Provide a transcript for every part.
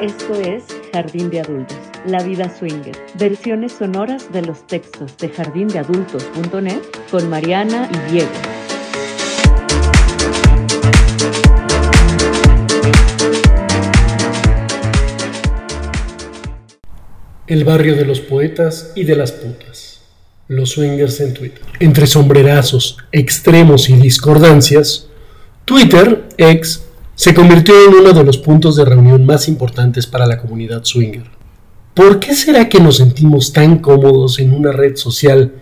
Esto es Jardín de Adultos, La Vida Swinger, versiones sonoras de los textos de jardindeadultos.net con Mariana y Diego. El barrio de los poetas y de las putas. Los swingers en Twitter. Entre sombrerazos, extremos y discordancias, Twitter, ex, se convirtió en uno de los puntos de reunión más importantes para la comunidad swinger. ¿Por qué será que nos sentimos tan cómodos en una red social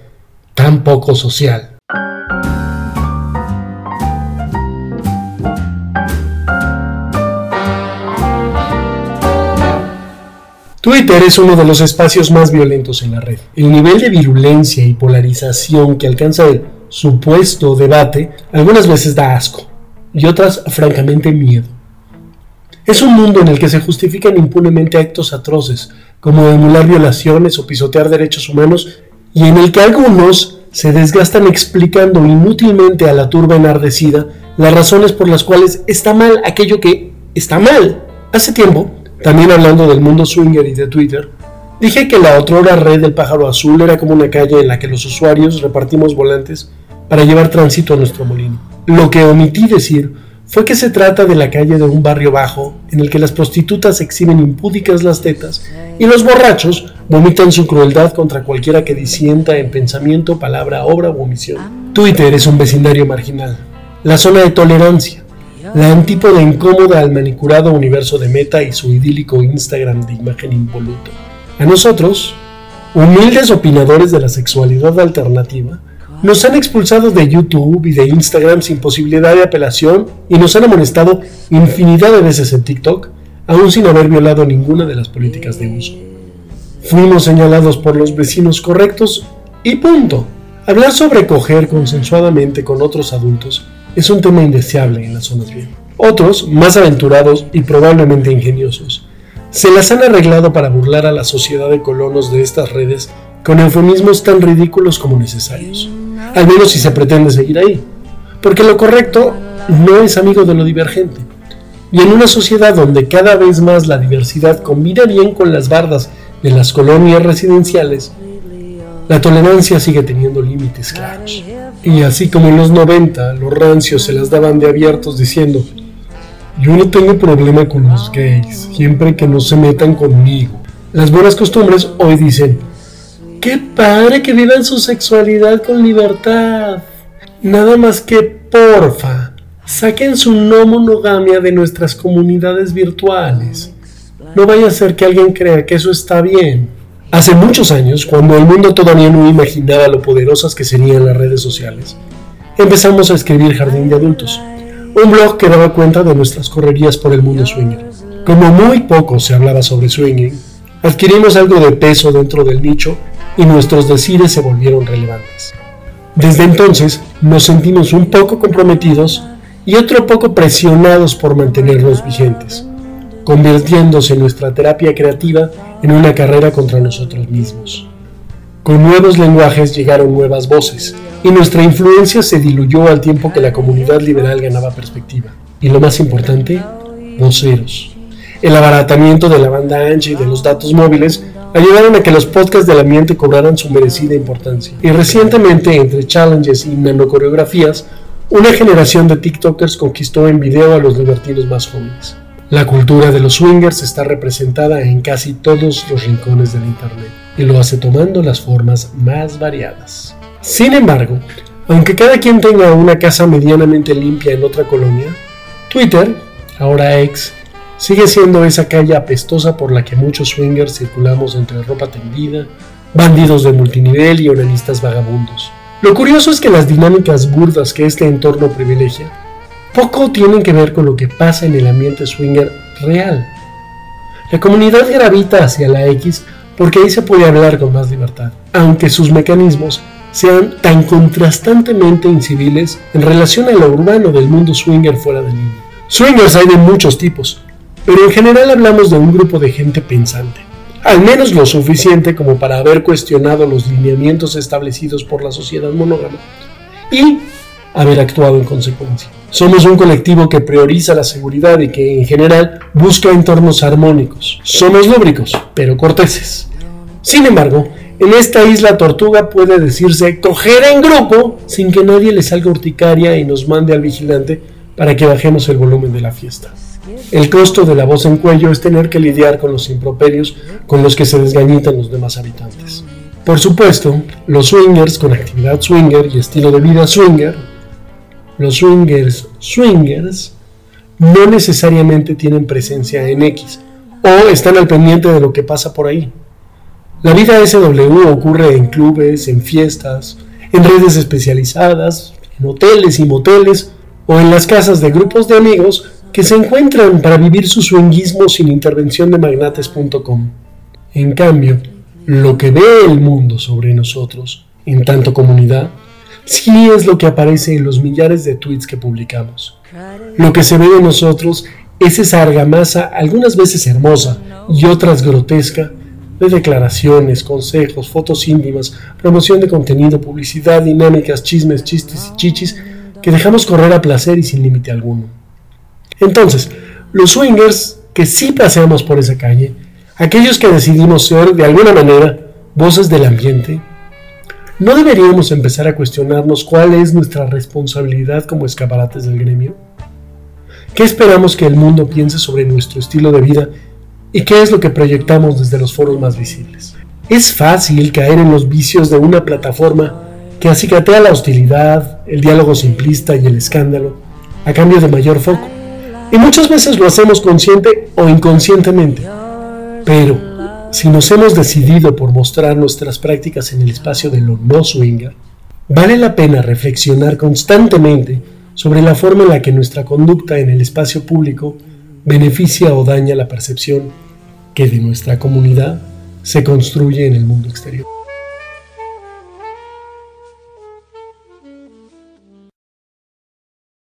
tan poco social? Twitter es uno de los espacios más violentos en la red. El nivel de virulencia y polarización que alcanza el supuesto debate algunas veces da asco y otras francamente miedo. Es un mundo en el que se justifican impunemente actos atroces, como emular violaciones o pisotear derechos humanos, y en el que algunos se desgastan explicando inútilmente a la turba enardecida las razones por las cuales está mal aquello que está mal. Hace tiempo, también hablando del mundo swinger y de Twitter, dije que la otrora red del pájaro azul era como una calle en la que los usuarios repartimos volantes para llevar tránsito a nuestro molino. Lo que omití decir fue que se trata de la calle de un barrio bajo en el que las prostitutas exhiben impúdicas las tetas y los borrachos vomitan su crueldad contra cualquiera que disienta en pensamiento, palabra, obra u omisión. Twitter es un vecindario marginal, la zona de tolerancia, la antípoda incómoda al manicurado universo de Meta y su idílico Instagram de imagen involuto. A nosotros, humildes opinadores de la sexualidad alternativa, nos han expulsado de YouTube y de Instagram sin posibilidad de apelación y nos han amonestado infinidad de veces en TikTok, aún sin haber violado ninguna de las políticas de uso. Fuimos señalados por los vecinos correctos y punto. Hablar sobre coger consensuadamente con otros adultos es un tema indeseable en las zonas bien. Otros, más aventurados y probablemente ingeniosos, se las han arreglado para burlar a la sociedad de colonos de estas redes con eufemismos tan ridículos como necesarios al menos si se pretende seguir ahí. Porque lo correcto no es amigo de lo divergente. Y en una sociedad donde cada vez más la diversidad combina bien con las bardas de las colonias residenciales, la tolerancia sigue teniendo límites claros. Y así como en los 90 los rancios se las daban de abiertos diciendo, yo no tengo problema con los gays, siempre que no se metan conmigo. Las buenas costumbres hoy dicen, Qué padre que vivan su sexualidad con libertad. Nada más que, porfa, saquen su no monogamia de nuestras comunidades virtuales. No vaya a ser que alguien crea que eso está bien. Hace muchos años, cuando el mundo todavía no imaginaba lo poderosas que serían las redes sociales, empezamos a escribir Jardín de Adultos, un blog que daba cuenta de nuestras correrías por el mundo swinger. Como muy poco se hablaba sobre swinging, adquirimos algo de peso dentro del nicho y nuestros decires se volvieron relevantes. Desde entonces nos sentimos un poco comprometidos y otro poco presionados por mantenernos vigentes, convirtiéndose nuestra terapia creativa en una carrera contra nosotros mismos. Con nuevos lenguajes llegaron nuevas voces y nuestra influencia se diluyó al tiempo que la comunidad liberal ganaba perspectiva. Y lo más importante, voceros. El abaratamiento de la banda ancha y de los datos móviles ayudaron a que los podcasts del ambiente cobraran su merecida importancia. Y recientemente, entre challenges y nanocoreografías, una generación de TikTokers conquistó en video a los libertinos más jóvenes. La cultura de los swingers está representada en casi todos los rincones del Internet y lo hace tomando las formas más variadas. Sin embargo, aunque cada quien tenga una casa medianamente limpia en otra colonia, Twitter, ahora ex, sigue siendo esa calle apestosa por la que muchos swingers circulamos entre ropa tendida, bandidos de multinivel y onanistas vagabundos. Lo curioso es que las dinámicas burdas que este entorno privilegia poco tienen que ver con lo que pasa en el ambiente swinger real. La comunidad gravita hacia la X porque ahí se puede hablar con más libertad, aunque sus mecanismos sean tan contrastantemente inciviles en relación a lo urbano del mundo swinger fuera de línea. Swingers hay de muchos tipos, pero en general hablamos de un grupo de gente pensante, al menos lo suficiente como para haber cuestionado los lineamientos establecidos por la sociedad monógama y haber actuado en consecuencia. Somos un colectivo que prioriza la seguridad y que en general busca entornos armónicos. Somos lúbricos, pero corteses. Sin embargo, en esta isla tortuga puede decirse coger en grupo sin que nadie le salga urticaria y nos mande al vigilante para que bajemos el volumen de la fiesta. El costo de la voz en cuello es tener que lidiar con los improperios con los que se desgañitan los demás habitantes. Por supuesto, los swingers con actividad swinger y estilo de vida swinger, los swingers swingers, no necesariamente tienen presencia en X o están al pendiente de lo que pasa por ahí. La vida SW ocurre en clubes, en fiestas, en redes especializadas, en hoteles y moteles o en las casas de grupos de amigos que se encuentran para vivir su swingismo sin intervención de magnates.com. En cambio, lo que ve el mundo sobre nosotros, en tanto comunidad, sí es lo que aparece en los millares de tweets que publicamos. Lo que se ve de nosotros es esa argamasa, algunas veces hermosa y otras grotesca, de declaraciones, consejos, fotos íntimas, promoción de contenido, publicidad, dinámicas, chismes, chistes y chichis que dejamos correr a placer y sin límite alguno. Entonces, los swingers que sí paseamos por esa calle, aquellos que decidimos ser de alguna manera voces del ambiente, ¿no deberíamos empezar a cuestionarnos cuál es nuestra responsabilidad como escaparates del gremio? ¿Qué esperamos que el mundo piense sobre nuestro estilo de vida y qué es lo que proyectamos desde los foros más visibles? Es fácil caer en los vicios de una plataforma que acicatea la hostilidad, el diálogo simplista y el escándalo, a cambio de mayor foco. Y muchas veces lo hacemos consciente o inconscientemente. Pero si nos hemos decidido por mostrar nuestras prácticas en el espacio de lo no swinger, vale la pena reflexionar constantemente sobre la forma en la que nuestra conducta en el espacio público beneficia o daña la percepción que de nuestra comunidad se construye en el mundo exterior.